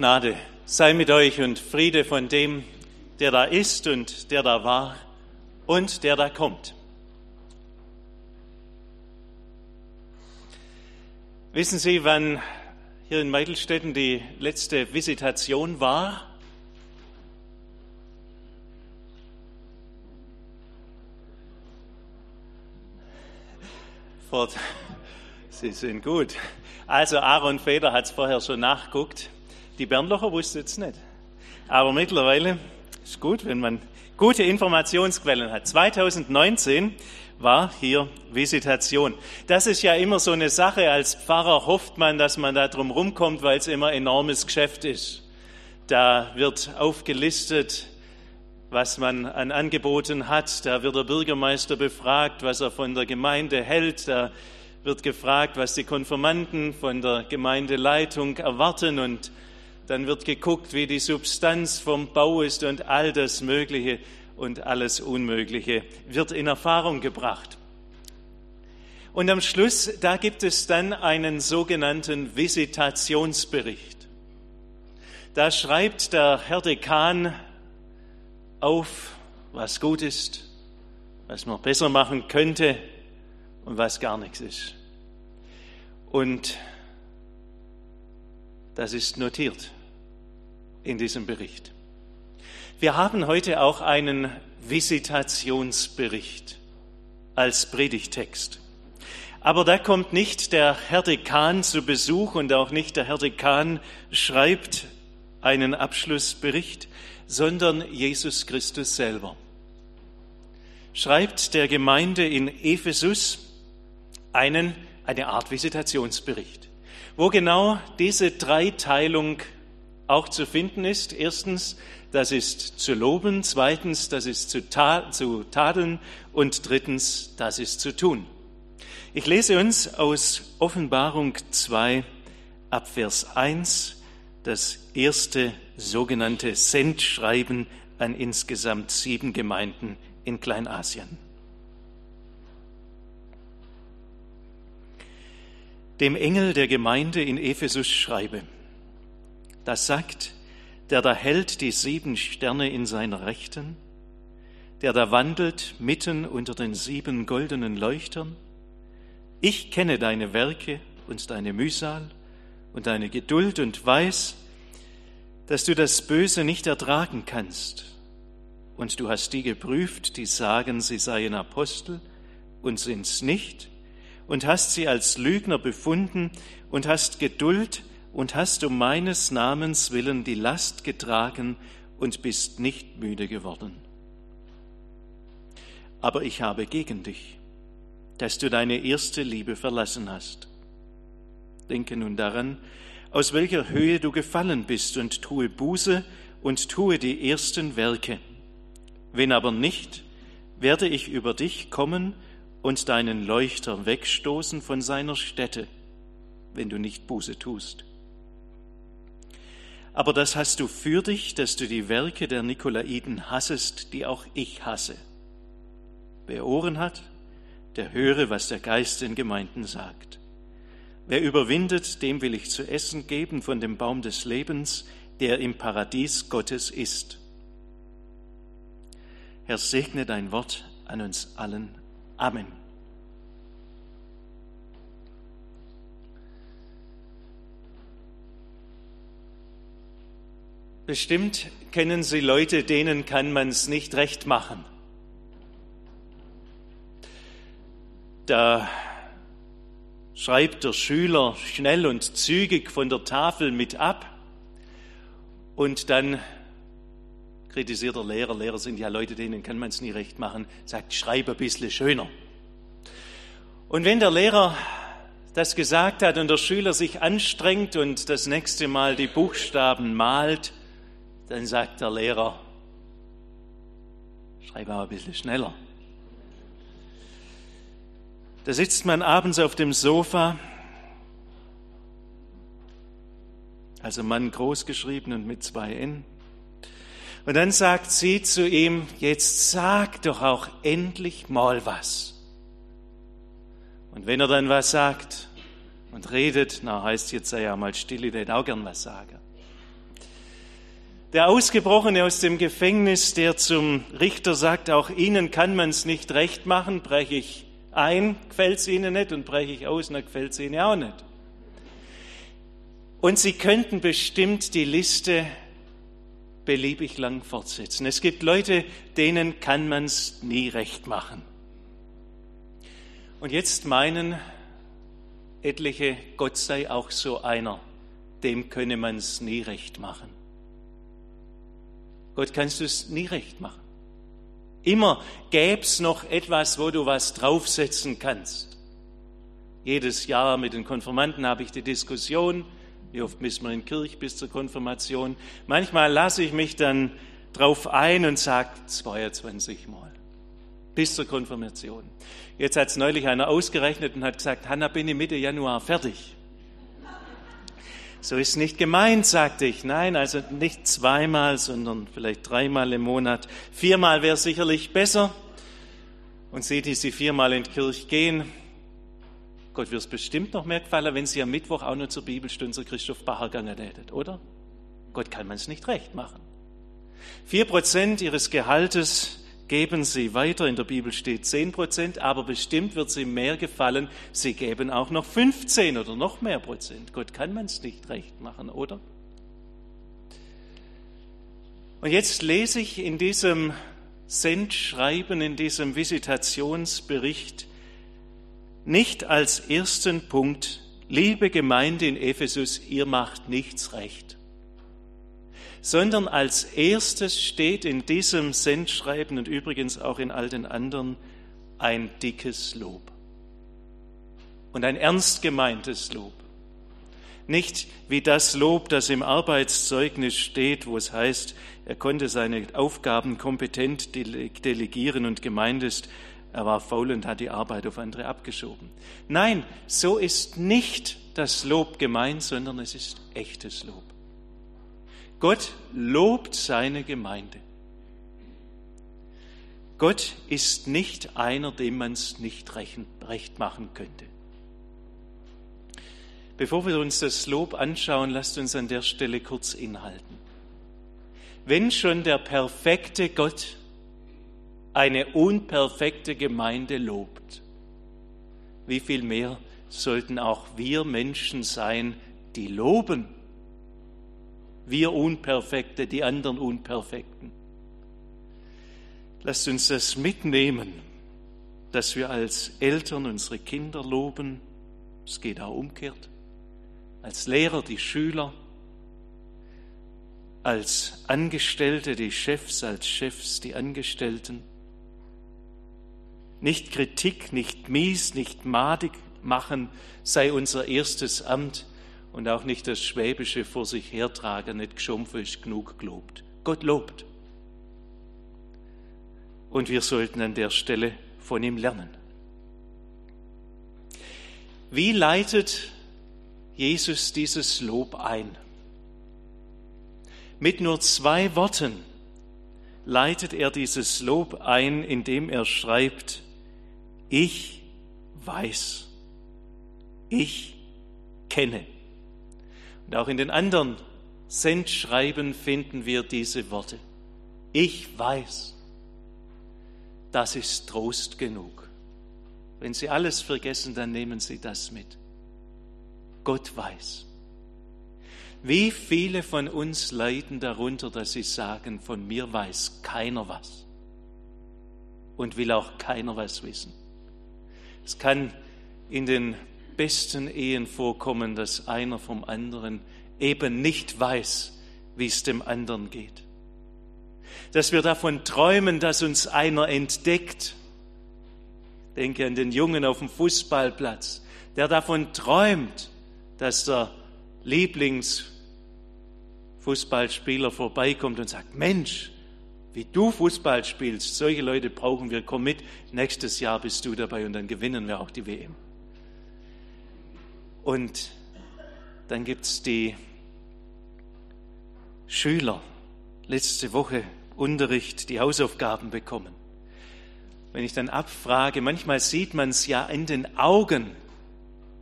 Gnade sei mit euch und Friede von dem, der da ist und der da war und der da kommt. Wissen Sie, wann hier in Meidelstetten die letzte Visitation war? Sie sind gut. Also Aaron Feder hat es vorher schon nachguckt. Die Bernlocher wussten es nicht. Aber mittlerweile ist gut, wenn man gute Informationsquellen hat. 2019 war hier Visitation. Das ist ja immer so eine Sache. Als Pfarrer hofft man, dass man da drum rumkommt, weil es immer enormes Geschäft ist. Da wird aufgelistet, was man an Angeboten hat. Da wird der Bürgermeister befragt, was er von der Gemeinde hält. Da wird gefragt, was die Konfirmanden von der Gemeindeleitung erwarten und dann wird geguckt, wie die Substanz vom Bau ist und all das Mögliche und alles Unmögliche wird in Erfahrung gebracht. Und am Schluss, da gibt es dann einen sogenannten Visitationsbericht. Da schreibt der Herr Dekan auf, was gut ist, was man besser machen könnte und was gar nichts ist. Und das ist notiert in diesem Bericht. Wir haben heute auch einen Visitationsbericht als Predigtext. Aber da kommt nicht der Herr Dekan zu Besuch und auch nicht der Herr Dekan schreibt einen Abschlussbericht, sondern Jesus Christus selber. Schreibt der Gemeinde in Ephesus einen, eine Art Visitationsbericht, wo genau diese Dreiteilung auch zu finden ist. Erstens, das ist zu loben. Zweitens, das ist zu, ta zu tadeln. Und drittens, das ist zu tun. Ich lese uns aus Offenbarung 2 ab Vers 1 das erste sogenannte Sendschreiben an insgesamt sieben Gemeinden in Kleinasien. Dem Engel der Gemeinde in Ephesus schreibe, das sagt, der da hält die sieben Sterne in seiner Rechten, der da wandelt mitten unter den sieben goldenen Leuchtern. Ich kenne deine Werke und deine Mühsal und deine Geduld und weiß, dass du das Böse nicht ertragen kannst. Und du hast die geprüft, die sagen, sie seien Apostel und sind's nicht, und hast sie als Lügner befunden und hast Geduld und hast um meines Namens willen die Last getragen und bist nicht müde geworden. Aber ich habe gegen dich, dass du deine erste Liebe verlassen hast. Denke nun daran, aus welcher Höhe du gefallen bist und tue Buße und tue die ersten Werke. Wenn aber nicht, werde ich über dich kommen und deinen Leuchter wegstoßen von seiner Stätte, wenn du nicht Buße tust. Aber das hast du für dich, dass du die Werke der Nikolaiten hassest, die auch ich hasse. Wer Ohren hat, der höre, was der Geist den Gemeinden sagt. Wer überwindet, dem will ich zu essen geben von dem Baum des Lebens, der im Paradies Gottes ist. Herr, segne dein Wort an uns allen. Amen. Bestimmt kennen Sie Leute, denen kann man es nicht recht machen. Da schreibt der Schüler schnell und zügig von der Tafel mit ab und dann kritisiert der Lehrer, Lehrer sind ja Leute, denen kann man es nie recht machen, sagt, schreib ein bisschen schöner. Und wenn der Lehrer das gesagt hat und der Schüler sich anstrengt und das nächste Mal die Buchstaben malt, dann sagt der Lehrer, schreib aber ein bisschen schneller. Da sitzt man abends auf dem Sofa, also Mann groß geschrieben und mit zwei N. Und dann sagt sie zu ihm, jetzt sag doch auch endlich mal was. Und wenn er dann was sagt und redet, na heißt jetzt sei ja mal still, ich hätte auch gern was sagen. Der Ausgebrochene aus dem Gefängnis, der zum Richter sagt, auch Ihnen kann man es nicht recht machen, breche ich ein, gefällt es Ihnen nicht und breche ich aus, dann gefällt es Ihnen auch nicht. Und Sie könnten bestimmt die Liste beliebig lang fortsetzen. Es gibt Leute, denen kann man es nie recht machen. Und jetzt meinen etliche, Gott sei auch so einer, dem könne man es nie recht machen. Gott kannst du es nie recht machen. Immer gäbe es noch etwas, wo du was draufsetzen kannst. Jedes Jahr mit den Konformanten habe ich die Diskussion, wie oft müssen wir in Kirche bis zur Konfirmation. Manchmal lasse ich mich dann drauf ein und sage 22 Mal bis zur Konfirmation. Jetzt hat es neulich einer ausgerechnet und hat gesagt, Hanna, bin ich Mitte Januar fertig. So ist nicht gemeint, sagte ich. Nein, also nicht zweimal, sondern vielleicht dreimal im Monat. Viermal wäre sicherlich besser. Und Sie, die Sie viermal in die Kirche gehen, Gott wird es bestimmt noch mehr gefallen, wenn Sie am Mittwoch auch noch zur Bibelstunde zu Christoph Bacher gegangen hättet, oder? Gott kann man es nicht recht machen. Vier Prozent Ihres Gehaltes geben Sie weiter. In der Bibel steht zehn Prozent, aber bestimmt wird Sie mehr gefallen. Sie geben auch noch 15 oder noch mehr Prozent. Gott kann man es nicht recht machen, oder? Und jetzt lese ich in diesem Sendschreiben, in diesem Visitationsbericht nicht als ersten Punkt, liebe Gemeinde in Ephesus, ihr macht nichts recht, sondern als erstes steht in diesem Sendschreiben und übrigens auch in all den anderen ein dickes Lob und ein ernst gemeintes Lob. Nicht wie das Lob, das im Arbeitszeugnis steht, wo es heißt, er konnte seine Aufgaben kompetent delegieren und gemeint ist, er war faul und hat die Arbeit auf andere abgeschoben. Nein, so ist nicht das Lob gemeint, sondern es ist echtes Lob. Gott lobt seine Gemeinde. Gott ist nicht einer, dem man es nicht recht machen könnte. Bevor wir uns das Lob anschauen, lasst uns an der Stelle kurz inhalten. Wenn schon der perfekte Gott eine unperfekte Gemeinde lobt, wie viel mehr sollten auch wir Menschen sein, die loben? Wir Unperfekte, die anderen Unperfekten. Lasst uns das mitnehmen, dass wir als Eltern unsere Kinder loben. Es geht auch umgekehrt. Als Lehrer die Schüler, als Angestellte die Chefs, als Chefs die Angestellten nicht Kritik, nicht mies, nicht madig machen sei unser erstes Amt und auch nicht das Schwäbische vor sich hertragen, nicht geschumpft genug gelobt. Gott lobt. Und wir sollten an der Stelle von ihm lernen. Wie leitet Jesus dieses Lob ein? Mit nur zwei Worten leitet er dieses Lob ein, indem er schreibt, ich weiß, ich kenne. Und auch in den anderen Sendschreiben finden wir diese Worte. Ich weiß, das ist Trost genug. Wenn Sie alles vergessen, dann nehmen Sie das mit. Gott weiß. Wie viele von uns leiden darunter, dass sie sagen, von mir weiß keiner was und will auch keiner was wissen. Es kann in den besten Ehen vorkommen, dass einer vom anderen eben nicht weiß, wie es dem anderen geht. Dass wir davon träumen, dass uns einer entdeckt. Denke an den Jungen auf dem Fußballplatz, der davon träumt, dass der Lieblingsfußballspieler vorbeikommt und sagt, Mensch, wie du Fußball spielst, solche Leute brauchen wir, komm mit, nächstes Jahr bist du dabei und dann gewinnen wir auch die WM. Und dann gibt es die Schüler, letzte Woche Unterricht, die Hausaufgaben bekommen. Wenn ich dann abfrage, manchmal sieht man es ja in den Augen,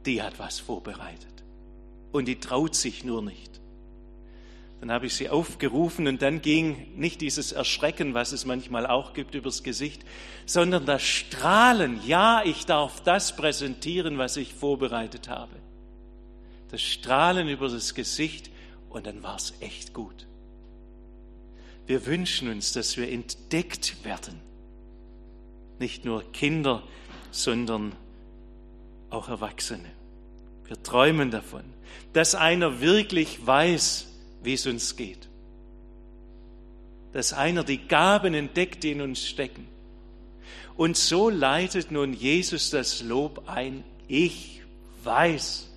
die hat was vorbereitet und die traut sich nur nicht. Dann habe ich sie aufgerufen und dann ging nicht dieses Erschrecken, was es manchmal auch gibt, übers Gesicht, sondern das Strahlen. Ja, ich darf das präsentieren, was ich vorbereitet habe. Das Strahlen über das Gesicht und dann war es echt gut. Wir wünschen uns, dass wir entdeckt werden. Nicht nur Kinder, sondern auch Erwachsene. Wir träumen davon, dass einer wirklich weiß, wie es uns geht. Dass einer die Gaben entdeckt, die in uns stecken. Und so leitet nun Jesus das Lob ein. Ich weiß,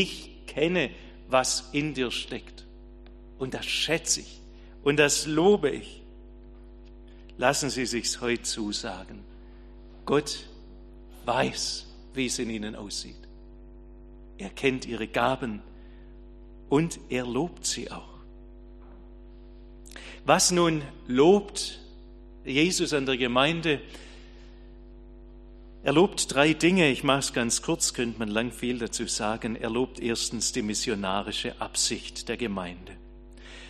ich kenne, was in dir steckt. Und das schätze ich und das lobe ich. Lassen Sie sich's heute zusagen. Gott weiß, wie es in ihnen aussieht. Er kennt ihre Gaben und er lobt sie auch. Was nun lobt Jesus an der Gemeinde? Er lobt drei Dinge. Ich mache es ganz kurz, könnte man lang viel dazu sagen. Er lobt erstens die missionarische Absicht der Gemeinde.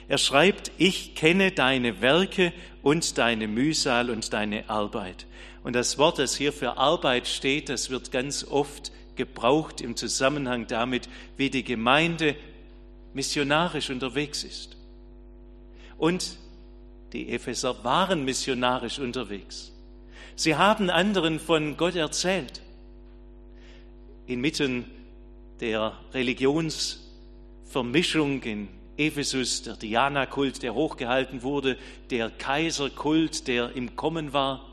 Er schreibt, ich kenne deine Werke und deine Mühsal und deine Arbeit. Und das Wort, das hier für Arbeit steht, das wird ganz oft gebraucht im Zusammenhang damit, wie die Gemeinde missionarisch unterwegs ist. Und die Epheser waren missionarisch unterwegs. Sie haben anderen von Gott erzählt. Inmitten der Religionsvermischung in Ephesus, der Diana-Kult, der hochgehalten wurde, der Kaiserkult, der im Kommen war,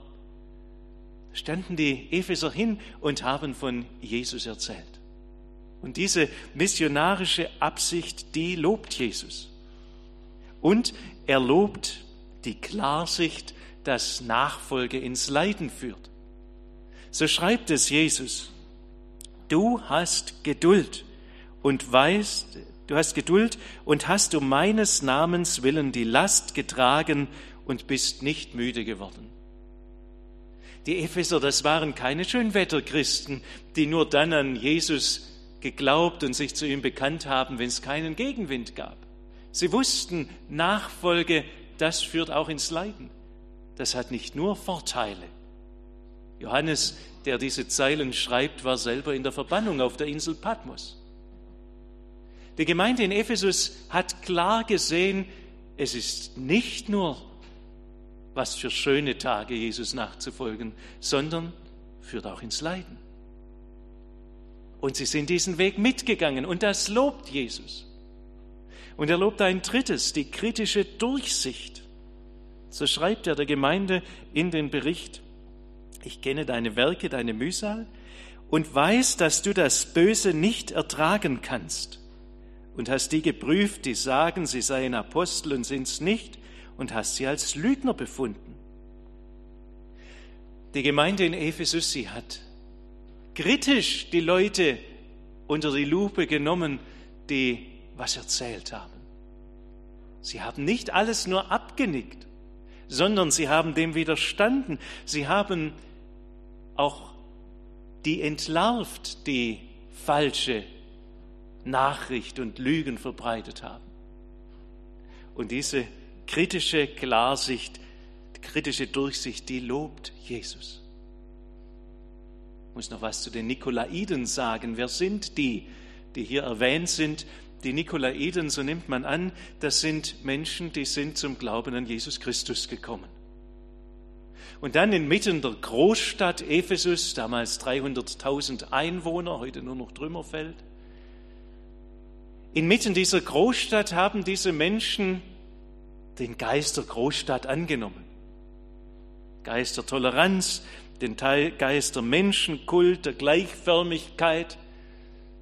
standen die Epheser hin und haben von Jesus erzählt. Und diese missionarische Absicht, die lobt Jesus. Und er lobt die Klarsicht, dass Nachfolge ins Leiden führt. So schreibt es Jesus. Du hast Geduld und weißt, Du hast Geduld und hast um meines Namens willen die Last getragen und bist nicht müde geworden. Die Epheser, das waren keine Schönwetterchristen, die nur dann an Jesus geglaubt und sich zu ihm bekannt haben, wenn es keinen Gegenwind gab. Sie wussten, Nachfolge, das führt auch ins Leiden. Das hat nicht nur Vorteile. Johannes, der diese Zeilen schreibt, war selber in der Verbannung auf der Insel Patmos. Die Gemeinde in Ephesus hat klar gesehen, es ist nicht nur was für schöne Tage Jesus nachzufolgen, sondern führt auch ins Leiden. Und sie sind diesen Weg mitgegangen und das lobt Jesus. Und er lobt ein drittes, die kritische Durchsicht. So schreibt er der Gemeinde in den Bericht, ich kenne deine Werke, deine Mühsal und weiß, dass du das Böse nicht ertragen kannst und hast die geprüft, die sagen, sie seien Apostel und sind's nicht, und hast sie als Lügner befunden. Die Gemeinde in Ephesus, sie hat kritisch die Leute unter die Lupe genommen, die was erzählt haben. Sie haben nicht alles nur abgenickt, sondern sie haben dem widerstanden. Sie haben auch die entlarvt, die falsche Nachricht und Lügen verbreitet haben. Und diese kritische Klarsicht, kritische Durchsicht, die lobt Jesus. Ich muss noch was zu den Nikolaiden sagen. Wer sind die, die hier erwähnt sind? Die Nikolaiden, so nimmt man an, das sind Menschen, die sind zum Glauben an Jesus Christus gekommen. Und dann inmitten der Großstadt Ephesus, damals 300.000 Einwohner, heute nur noch Trümmerfeld, Inmitten dieser Großstadt haben diese Menschen den Geist der Großstadt angenommen. Geist der Toleranz, den Geist der Menschenkult, der Gleichförmigkeit.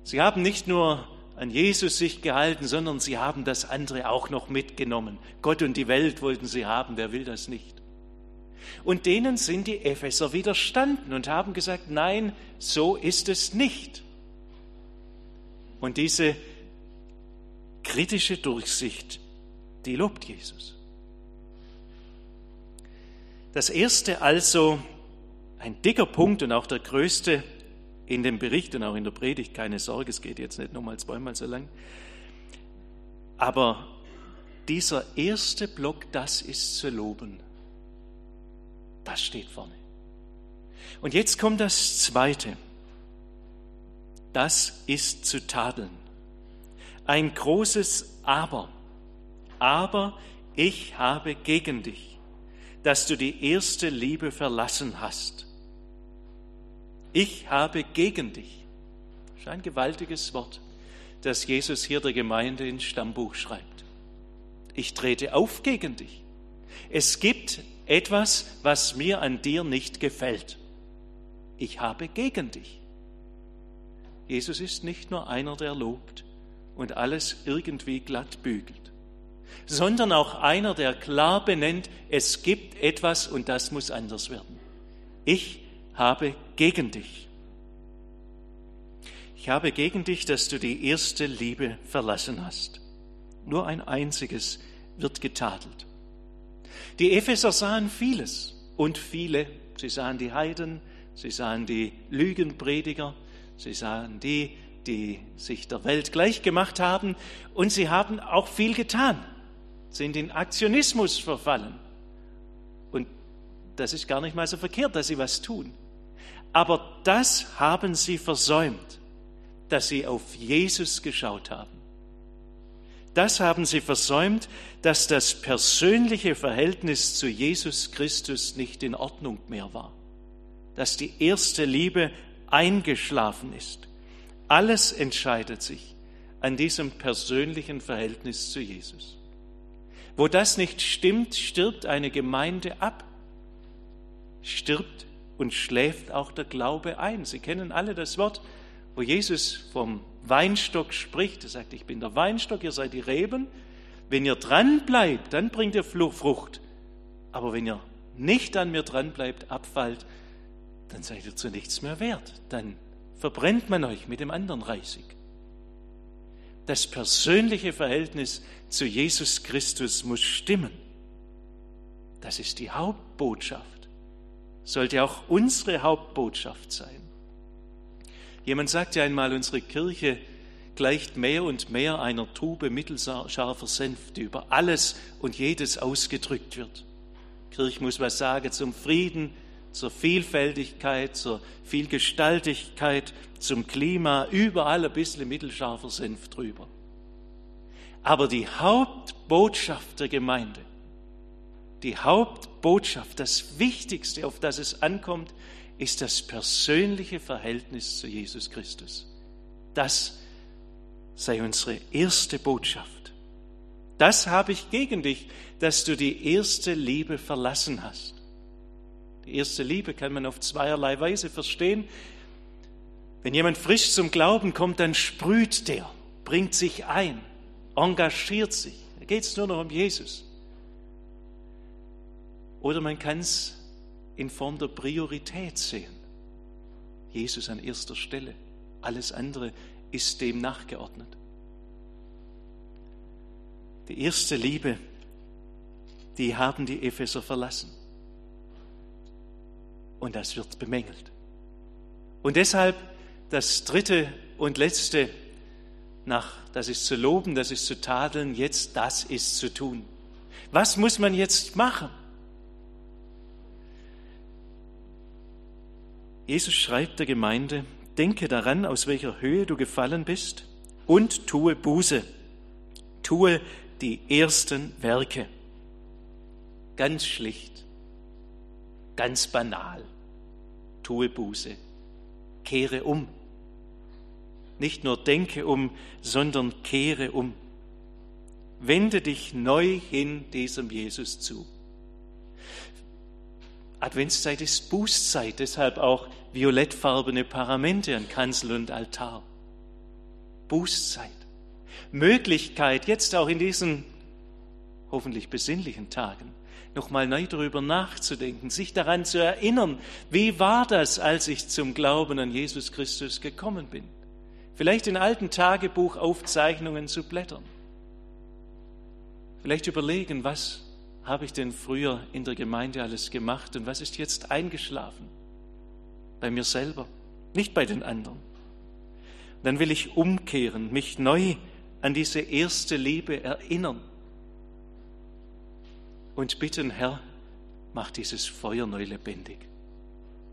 Sie haben nicht nur an Jesus sich gehalten, sondern sie haben das andere auch noch mitgenommen. Gott und die Welt wollten sie haben, wer will das nicht? Und denen sind die Epheser widerstanden und haben gesagt, nein, so ist es nicht. Und diese kritische Durchsicht, die lobt Jesus. Das erste also, ein dicker Punkt und auch der größte in dem Bericht und auch in der Predigt, keine Sorge, es geht jetzt nicht nochmal zweimal so lang. Aber dieser erste Block, das ist zu loben. Das steht vorne. Und jetzt kommt das zweite. Das ist zu tadeln. Ein großes Aber. Aber ich habe gegen dich, dass du die erste Liebe verlassen hast. Ich habe gegen dich. Das ist ein gewaltiges Wort, das Jesus hier der Gemeinde ins Stammbuch schreibt. Ich trete auf gegen dich. Es gibt etwas, was mir an dir nicht gefällt. Ich habe gegen dich. Jesus ist nicht nur einer, der lobt und alles irgendwie glatt bügelt, sondern auch einer, der klar benennt, es gibt etwas und das muss anders werden. Ich habe gegen dich. Ich habe gegen dich, dass du die erste Liebe verlassen hast. Nur ein einziges wird getadelt. Die Epheser sahen vieles und viele. Sie sahen die Heiden, sie sahen die Lügenprediger, sie sahen die, die sich der Welt gleich gemacht haben und sie haben auch viel getan, sind in Aktionismus verfallen. Und das ist gar nicht mal so verkehrt, dass sie was tun. Aber das haben sie versäumt, dass sie auf Jesus geschaut haben. Das haben sie versäumt, dass das persönliche Verhältnis zu Jesus Christus nicht in Ordnung mehr war, dass die erste Liebe eingeschlafen ist. Alles entscheidet sich an diesem persönlichen Verhältnis zu Jesus. Wo das nicht stimmt, stirbt eine Gemeinde ab, stirbt und schläft auch der Glaube ein. Sie kennen alle das Wort, wo Jesus vom Weinstock spricht. Er sagt, ich bin der Weinstock, ihr seid die Reben. Wenn ihr dran bleibt, dann bringt ihr Frucht. Aber wenn ihr nicht an mir dran bleibt, abfallt, dann seid ihr zu nichts mehr wert. Dann verbrennt man euch mit dem anderen Reisig. Das persönliche Verhältnis zu Jesus Christus muss stimmen. Das ist die Hauptbotschaft. Sollte auch unsere Hauptbotschaft sein. Jemand sagte einmal, unsere Kirche gleicht mehr und mehr einer Tube mittelscharfer Senf, die über alles und jedes ausgedrückt wird. Kirche muss was sagen zum Frieden, zur Vielfältigkeit, zur Vielgestaltigkeit, zum Klima, überall ein bisschen mittelscharfer Senf drüber. Aber die Hauptbotschaft der Gemeinde, die Hauptbotschaft, das Wichtigste, auf das es ankommt, ist das persönliche Verhältnis zu Jesus Christus. Das sei unsere erste Botschaft. Das habe ich gegen dich, dass du die erste Liebe verlassen hast. Die erste Liebe kann man auf zweierlei Weise verstehen. Wenn jemand frisch zum Glauben kommt, dann sprüht der, bringt sich ein, engagiert sich. Da geht es nur noch um Jesus. Oder man kann es in Form der Priorität sehen. Jesus an erster Stelle. Alles andere ist dem nachgeordnet. Die erste Liebe, die haben die Epheser verlassen. Und das wird bemängelt. Und deshalb das dritte und letzte, nach, das ist zu loben, das ist zu tadeln, jetzt das ist zu tun. Was muss man jetzt machen? Jesus schreibt der Gemeinde, denke daran, aus welcher Höhe du gefallen bist und tue Buße. Tue die ersten Werke. Ganz schlicht, ganz banal. Tue Buße. Kehre um. Nicht nur denke um, sondern kehre um. Wende dich neu hin diesem Jesus zu. Adventszeit ist Bußzeit, deshalb auch violettfarbene Paramente an Kanzel und Altar. Bußzeit. Möglichkeit, jetzt auch in diesen hoffentlich besinnlichen Tagen, nochmal neu darüber nachzudenken, sich daran zu erinnern, wie war das, als ich zum Glauben an Jesus Christus gekommen bin. Vielleicht in alten Tagebuchaufzeichnungen zu blättern. Vielleicht überlegen, was habe ich denn früher in der Gemeinde alles gemacht und was ist jetzt eingeschlafen? Bei mir selber, nicht bei den anderen. Dann will ich umkehren, mich neu an diese erste Liebe erinnern und bitten, Herr, mach dieses Feuer neu lebendig.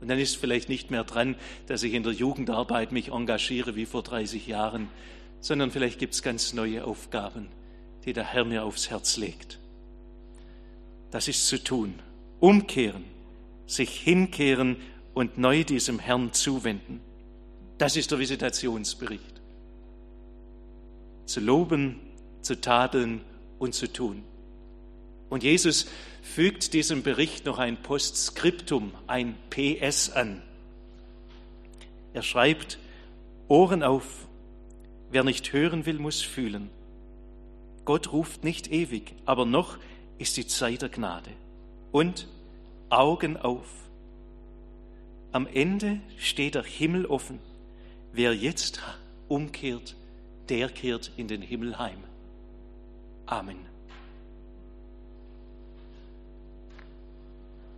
Und dann ist vielleicht nicht mehr dran, dass ich in der Jugendarbeit mich engagiere wie vor 30 Jahren, sondern vielleicht gibt es ganz neue Aufgaben, die der Herr mir aufs Herz legt. Das ist zu tun. Umkehren, sich hinkehren und neu diesem Herrn zuwenden. Das ist der Visitationsbericht. Zu loben, zu tadeln und zu tun. Und Jesus fügt diesem Bericht noch ein Postskriptum, ein PS an. Er schreibt, Ohren auf, wer nicht hören will, muss fühlen. Gott ruft nicht ewig, aber noch ist die Zeit der Gnade. Und Augen auf. Am Ende steht der Himmel offen. Wer jetzt umkehrt, der kehrt in den Himmel heim. Amen.